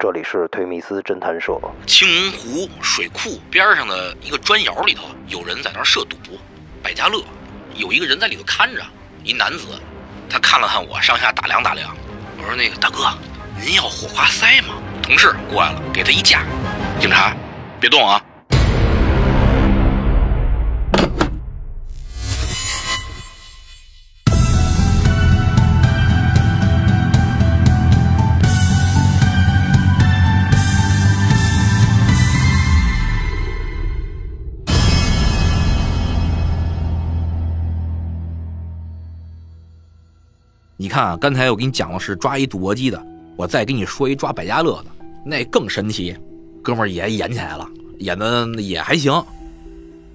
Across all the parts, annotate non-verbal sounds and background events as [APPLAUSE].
这里是推米斯侦探社。青龙湖水库边上的一个砖窑里头，有人在那儿设赌。百家乐有一个人在里头看着，一男子，他看了看我，上下打量打量。我说：“那个大哥，您要火花塞吗？”同事过来了，给他一架。警察，别动啊！啊，刚才我给你讲的是抓一赌博机的，我再给你说一抓百家乐的，那更神奇。哥们儿也演起来了，演的也还行。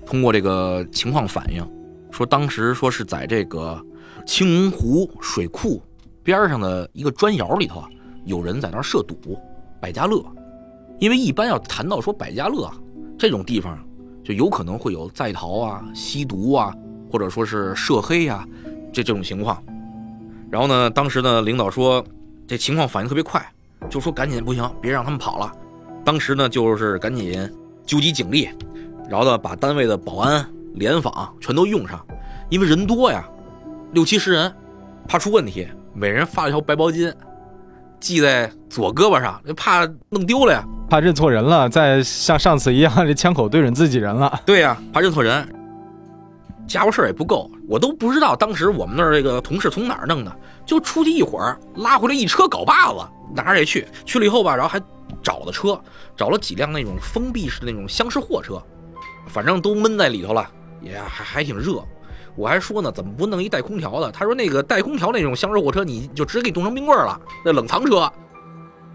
通过这个情况反映，说当时说是在这个青龙湖水库边上的一个砖窑里头啊，有人在那儿设赌百家乐。因为一般要谈到说百家乐这种地方，就有可能会有在逃啊、吸毒啊，或者说是涉黑呀这这种情况。然后呢，当时呢，领导说这情况反应特别快，就说赶紧不行，别让他们跑了。当时呢，就是赶紧纠集警力，然后呢，把单位的保安、联防全都用上，因为人多呀，六七十人，怕出问题，每人发了一条白毛巾，系在左胳膊上，怕弄丢了呀，怕认错人了，再像上次一样，这枪口对准自己人了。对呀，怕认错人。家伙事儿也不够，我都不知道当时我们那儿这个同事从哪儿弄的，就出去一会儿，拉回来一车镐把子，哪儿也去。去了以后吧，然后还找了车，找了几辆那种封闭式的那种厢式货车，反正都闷在里头了，也还还挺热。我还说呢，怎么不弄一带空调的？他说那个带空调那种厢式货车，你就直接给冻成冰棍了，那冷藏车。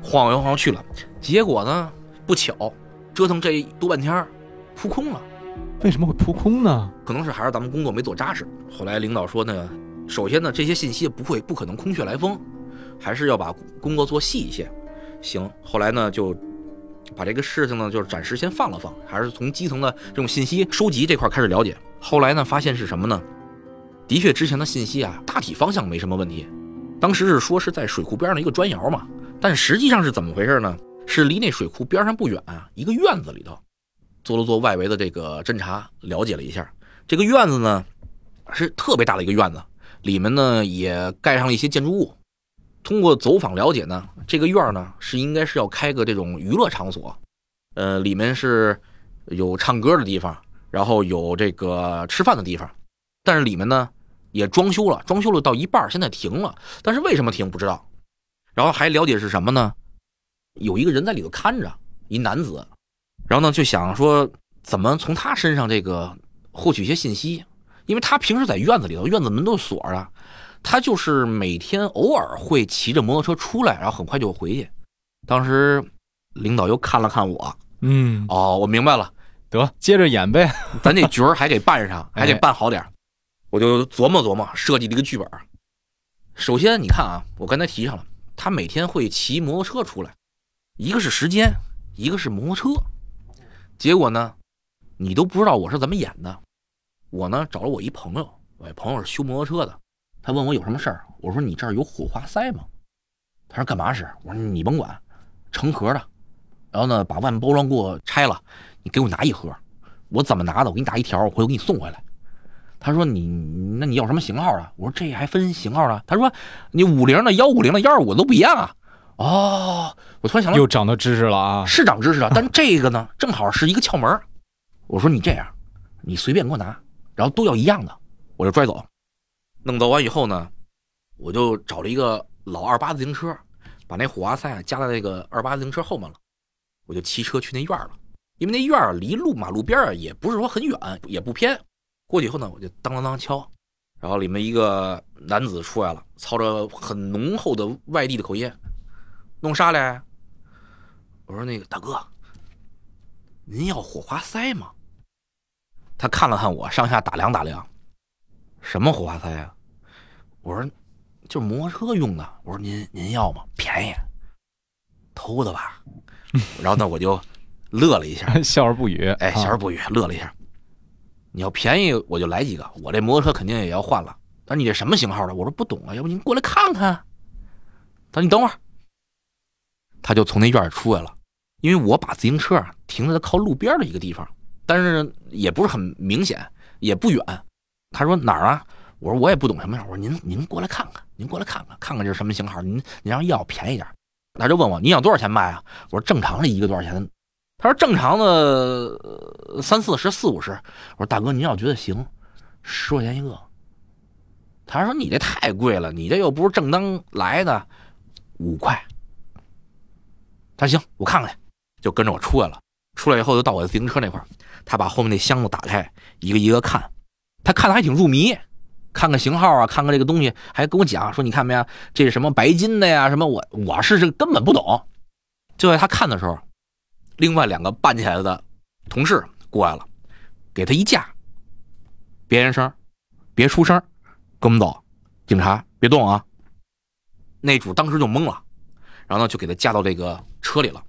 晃悠晃悠去了，结果呢，不巧，折腾这多半天，扑空了。为什么会扑空呢？可能是还是咱们工作没做扎实。后来领导说呢，首先呢，这些信息不会不可能空穴来风，还是要把工作做细一些。行，后来呢，就把这个事情呢，就是暂时先放了放，还是从基层的这种信息收集这块开始了解。后来呢，发现是什么呢？的确，之前的信息啊，大体方向没什么问题。当时是说是在水库边上的一个砖窑嘛，但实际上是怎么回事呢？是离那水库边上不远啊，一个院子里头。做了做外围的这个侦查，了解了一下，这个院子呢是特别大的一个院子，里面呢也盖上了一些建筑物。通过走访了解呢，这个院呢是应该是要开个这种娱乐场所，呃，里面是有唱歌的地方，然后有这个吃饭的地方，但是里面呢也装修了，装修了到一半，现在停了，但是为什么停不知道。然后还了解是什么呢？有一个人在里头看着，一男子。然后呢，就想说怎么从他身上这个获取一些信息，因为他平时在院子里头，院子门都是锁着，他就是每天偶尔会骑着摩托车出来，然后很快就回去。当时领导又看了看我，嗯，哦，我明白了，得接着演呗，[LAUGHS] 咱这角儿还得扮上，还得扮好点儿我就琢磨琢磨，设计了一个剧本。首先，你看啊，我刚才提上了，他每天会骑摩托车出来，一个是时间，一个是摩托车。结果呢，你都不知道我是怎么演的。我呢找了我一朋友，我朋友是修摩托车的，他问我有什么事儿，我说你这儿有火花塞吗？他说干嘛使？我说你甭管，成盒的。然后呢，把外面包装给我拆了，你给我拿一盒。我怎么拿的？我给你打一条，我回头给你送回来。他说你那你要什么型号的？我说这还分型号呢。他说你五零的、幺五零的、幺二五都不一样啊。哦，我突然想到，又长到知识了啊！是长知识了，[LAUGHS] 但这个呢，正好是一个窍门。我说你这样，你随便给我拿，然后都要一样的，我就拽走。弄走完以后呢，我就找了一个老二八自行车，把那火花塞加在那个二八自行车后面了。我就骑车去那院了，因为那院离路马路边啊也不是说很远，也不偏。过去以后呢，我就当当当敲，然后里面一个男子出来了，操着很浓厚的外地的口音。弄啥嘞？我说那个大哥，您要火花塞吗？他看了看我，上下打量打量，什么火花塞啊？我说就是摩托车用的。我说您您要吗？便宜，偷的吧？[LAUGHS] 然后呢，我就乐了一下，[LAUGHS] 笑而不语。哎，笑而不语，乐了一下。你要便宜，我就来几个。我这摩托车肯定也要换了。他说你这什么型号的？我说不懂啊，要不您过来看看。他说你等会儿。他就从那院里出来了。因为我把自行车啊停在靠路边的一个地方，但是也不是很明显，也不远。他说哪儿啊？我说我也不懂什么样。我说您您过来看看，您过来看看，看看这是什么型号？您您要要便宜点。他就问我你想多少钱卖啊？我说正常的一个多少钱？他说正常的三四十四五十。我说大哥您要觉得行，十块钱一个。他说你这太贵了，你这又不是正当来的，五块。他说行，我看看去。就跟着我出来了，出来以后就到我的自行车那块他把后面那箱子打开，一个一个看，他看的还挺入迷，看看型号啊，看看这个东西，还跟我讲说：“你看没有，这是什么白金的呀？什么？我我是这根本不懂。”就在他看的时候，另外两个扮起来的同事过来了，给他一架，别言声，别出声，跟我们走，警察别动啊！那主当时就懵了，然后呢就给他架到这个车里了。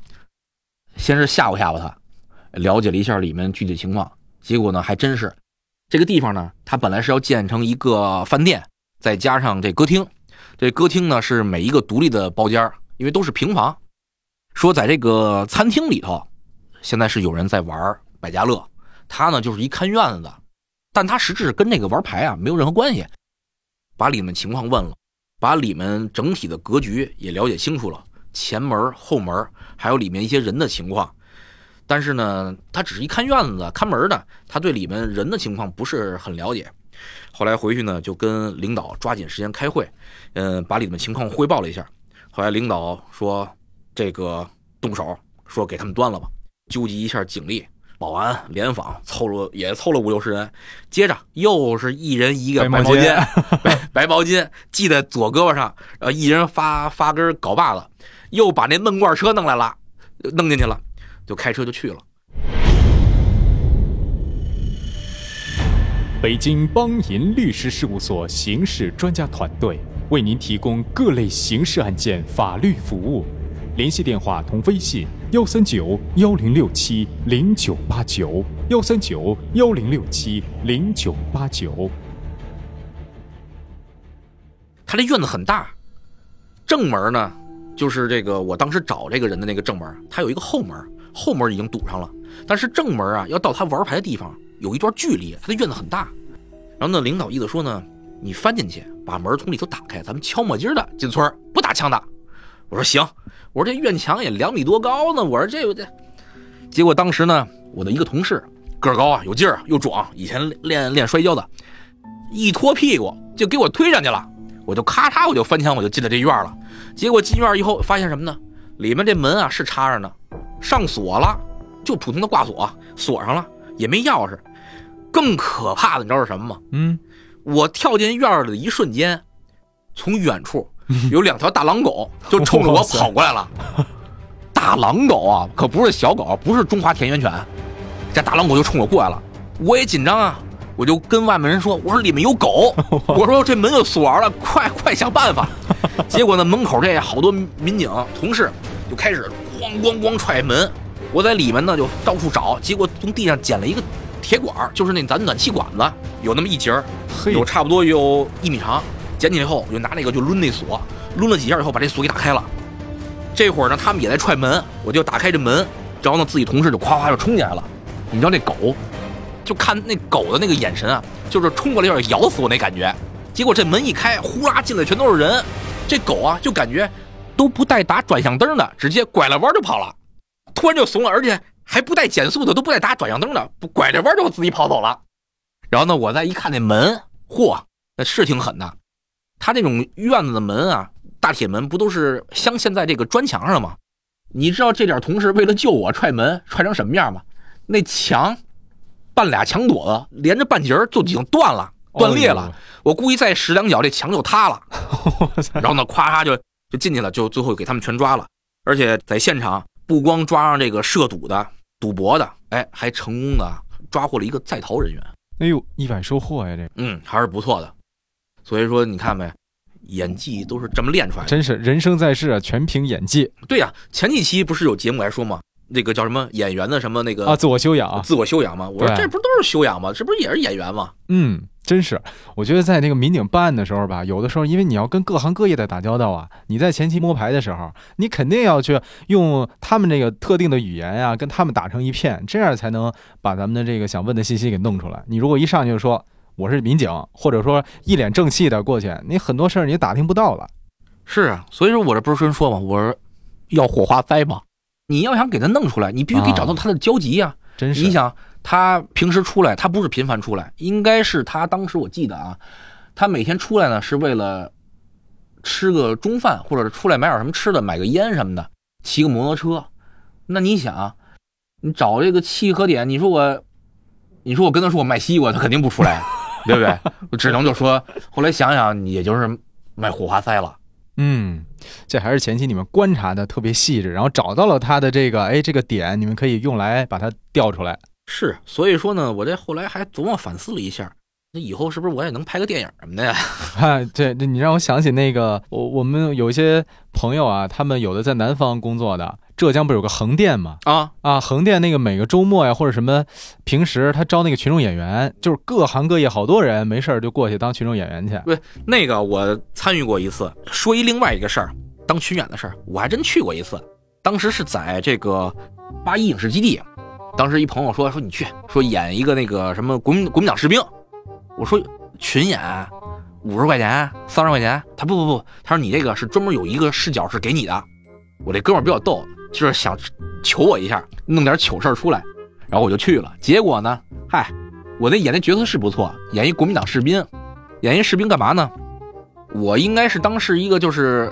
先是吓唬吓唬他，了解了一下里面具体情况，结果呢还真是，这个地方呢，它本来是要建成一个饭店，再加上这歌厅，这歌厅呢是每一个独立的包间，因为都是平房。说在这个餐厅里头，现在是有人在玩百家乐，他呢就是一看院子的，但他实质跟那个玩牌啊没有任何关系。把里面情况问了，把里面整体的格局也了解清楚了。前门、后门，还有里面一些人的情况，但是呢，他只是一看院子、看门的，他对里面人的情况不是很了解。后来回去呢，就跟领导抓紧时间开会，嗯，把里面情况汇报了一下。后来领导说：“这个动手，说给他们端了吧，纠集一下警力、保安、联防，凑了也凑了五六十人。接着又是一人一个白毛巾，白白毛巾系在左胳膊上，呃，一人发发根镐把子。”又把那闷罐车弄来了，弄进去了，就开车就去了。北京邦银律师事务所刑事专家团队为您提供各类刑事案件法律服务，联系电话同微信：幺三九幺零六七零九八九幺三九幺零六七零九八九。他这院子很大，正门呢。就是这个，我当时找这个人的那个正门，他有一个后门，后门已经堵上了。但是正门啊，要到他玩牌的地方有一段距离，他的院子很大。然后呢，领导意思说呢，你翻进去，把门从里头打开，咱们敲磨筋的进村不打枪的。我说行，我说这院墙也两米多高呢，我说这这。结果当时呢，我的一个同事个高啊，有劲儿又壮，以前练练摔跤的，一拖屁股就给我推上去了。我就咔嚓，我就翻墙，我就进了这院了。结果进院以后，发现什么呢？里面这门啊是插着呢，上锁了，就普通的挂锁，锁上了，也没钥匙。更可怕的，你知道是什么吗？嗯，我跳进院里的一瞬间，从远处有两条大狼狗 [LAUGHS] 就冲着我跑过来了。大狼狗啊，可不是小狗，不是中华田园犬，这大狼狗就冲我过来了，我也紧张啊。我就跟外面人说：“我说里面有狗，[LAUGHS] 我说这门又锁了，快快想办法。[LAUGHS] ”结果呢，门口这好多民警同事就开始咣咣咣踹门。我在里面呢就到处找，结果从地上捡了一个铁管，就是那咱暖气管子，有那么一截儿，有差不多有一米长。捡起来以后，我就拿那个就抡那锁，抡了几下以后，把这锁给打开了。这会儿呢，他们也在踹门，我就打开这门，然后呢，自己同事就夸夸就冲进来了。你知道那狗？就看那狗的那个眼神啊，就是冲过来要咬死我那感觉。结果这门一开，呼啦进来全都是人。这狗啊，就感觉都不带打转向灯的，直接拐了弯就跑了。突然就怂了，而且还不带减速的，都不带打转向灯的，拐着弯就自己跑走了。然后呢，我再一看那门，嚯，那是挺狠的。他这种院子的门啊，大铁门不都是镶嵌在这个砖墙上吗？你知道这点同事为了救我踹门踹成什么样吗？那墙。半俩墙垛子连着半截就已经断了，断裂了。我估计再使两脚，这墙就塌了。然后呢，咵嚓就就进去了，就最后给他们全抓了。而且在现场不光抓上这个涉赌的、赌博的，哎，还成功的抓获了一个在逃人员。哎呦，意外收获呀！这嗯，还是不错的。所以说，你看没，演技都是这么练出来的。真是人生在世啊，全凭演技。对呀，前几期不是有节目来说吗？那个叫什么演员的什么那个啊，自我修养，自我修养嘛？我说这不都是修养吗？这不是也是演员吗？嗯，真是，我觉得在那个民警办案的时候吧，有的时候因为你要跟各行各业的打交道啊，你在前期摸排的时候，你肯定要去用他们这个特定的语言呀、跟他们打成一片，这样才能把咱们的这个想问的信息给弄出来。你如果一上去就说我是民警，或者说一脸正气的过去，你很多事儿你打听不到了。是啊，所以说我这不是跟说嘛，我说要火花塞嘛。你要想给他弄出来，你必须得找到他的交集呀、真是，你想，他平时出来，他不是频繁出来，应该是他当时我记得啊，他每天出来呢是为了吃个中饭，或者是出来买点什么吃的，买个烟什么的，骑个摩托车。那你想，你找这个契合点，你说我，你说我跟他说我卖西瓜，他肯定不出来，对不对？我只能就说，后来想想，也就是卖火花塞了。嗯，这还是前期你们观察的特别细致，然后找到了他的这个哎这个点，你们可以用来把它调出来。是，所以说呢，我这后来还琢磨反思了一下，那以后是不是我也能拍个电影什么的呀？哎，[LAUGHS] 这这你让我想起那个，我我们有一些朋友啊，他们有的在南方工作的，浙江不是有个横店吗？啊，啊，横店那个每个周末呀，或者什么平时他招那个群众演员，就是各行各业好多人没事儿就过去当群众演员去。对那个我参与过一次。说一另外一个事儿，当群演的事儿，我还真去过一次。当时是在这个八一影视基地，当时一朋友说说你去，说演一个那个什么国民国民党士兵。我说群演五十块钱、三十块钱，他不不不，他说你这个是专门有一个视角是给你的。我这哥们儿比较逗，就是想求我一下，弄点糗事儿出来，然后我就去了。结果呢，嗨，我那演的角色是不错，演一国民党士兵，演一士兵干嘛呢？我应该是当时一个就是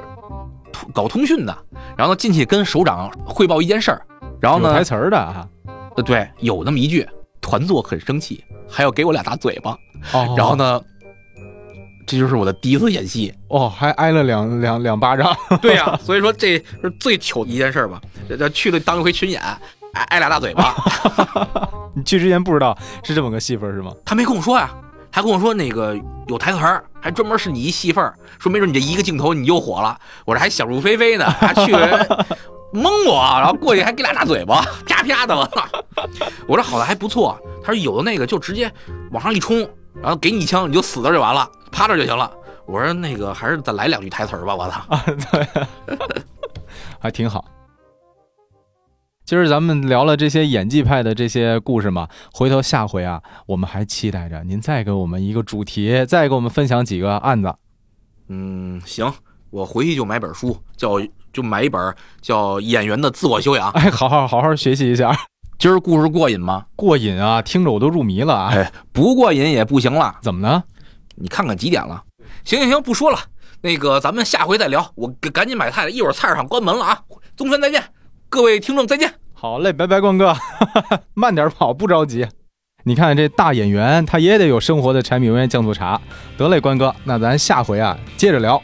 通搞通讯的，然后呢进去跟首长汇报一件事儿，然后呢台，词儿的啊。呃对，有那么一句，团座很生气，还要给我俩大嘴巴，哦，然后？呢，这就是我的第一次演戏。哦，还挨了两两两巴掌。[LAUGHS] 对呀、所以说这是最糗的一件事儿吧。这这去了当一回群演，挨挨俩大嘴巴，[LAUGHS] 你去之前不知道是这么个戏份是吗？他没跟我说呀、还跟我说那个有台词儿，还专门是你一戏份儿，说没准你这一个镜头你又火了。我这还想入非非呢，还去了蒙我，然后过去还给俩大嘴巴，啪啪的，我操！我这好的还不错，他说有的那个就直接往上一冲，然后给你一枪你就死那就完了，趴着就行了。我说那个还是再来两句台词儿吧，我操！啊，对，还挺好。今儿咱们聊了这些演技派的这些故事嘛，回头下回啊，我们还期待着您再给我们一个主题，再给我们分享几个案子。嗯，行，我回去就买本书，叫就买一本叫《演员的自我修养》。哎，好好好好学习一下，[LAUGHS] 今儿故事过瘾吗？过瘾啊！听着我都入迷了啊！哎，不过瘾也不行了。怎么呢？你看看几点了？行行行，不说了，那个咱们下回再聊。我赶紧买菜了，一会儿菜市场关门了啊！宗轩再见，各位听众再见。好嘞，拜拜，关哥，[LAUGHS] 慢点跑，不着急。你看这大演员，他也得有生活的柴米油盐酱醋茶。得嘞，关哥，那咱下回啊接着聊。